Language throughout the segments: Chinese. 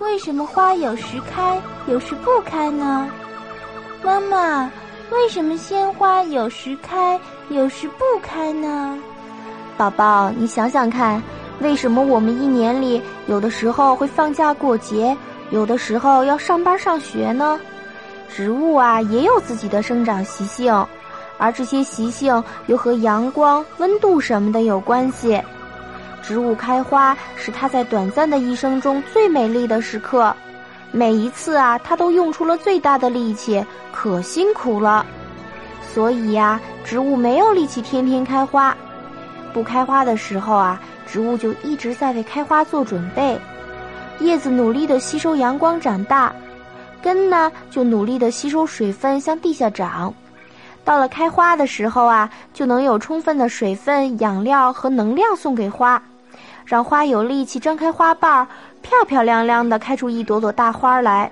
为什么花有时开，有时不开呢？妈妈，为什么鲜花有时开，有时不开呢？宝宝，你想想看，为什么我们一年里有的时候会放假过节，有的时候要上班上学呢？植物啊，也有自己的生长习性，而这些习性又和阳光、温度什么的有关系。植物开花是它在短暂的一生中最美丽的时刻，每一次啊，它都用出了最大的力气，可辛苦了。所以呀，植物没有力气天天开花。不开花的时候啊，植物就一直在为开花做准备。叶子努力的吸收阳光长大，根呢就努力的吸收水分向地下长。到了开花的时候啊，就能有充分的水分、养料和能量送给花。让花有力气张开花瓣儿，漂漂亮亮的开出一朵朵大花来。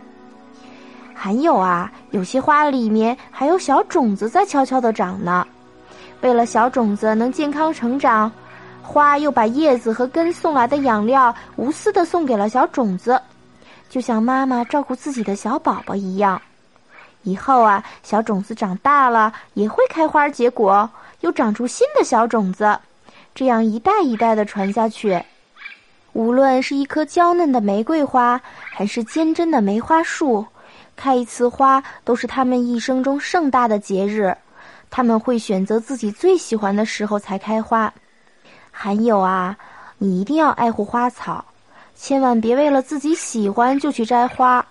还有啊，有些花里面还有小种子在悄悄的长呢。为了小种子能健康成长，花又把叶子和根送来的养料无私的送给了小种子，就像妈妈照顾自己的小宝宝一样。以后啊，小种子长大了也会开花结果，又长出新的小种子。这样一代一代的传下去，无论是一棵娇嫩的玫瑰花，还是坚贞的梅花树，开一次花都是他们一生中盛大的节日。他们会选择自己最喜欢的时候才开花。还有啊，你一定要爱护花草，千万别为了自己喜欢就去摘花。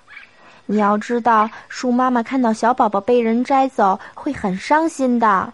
你要知道，树妈妈看到小宝宝被人摘走会很伤心的。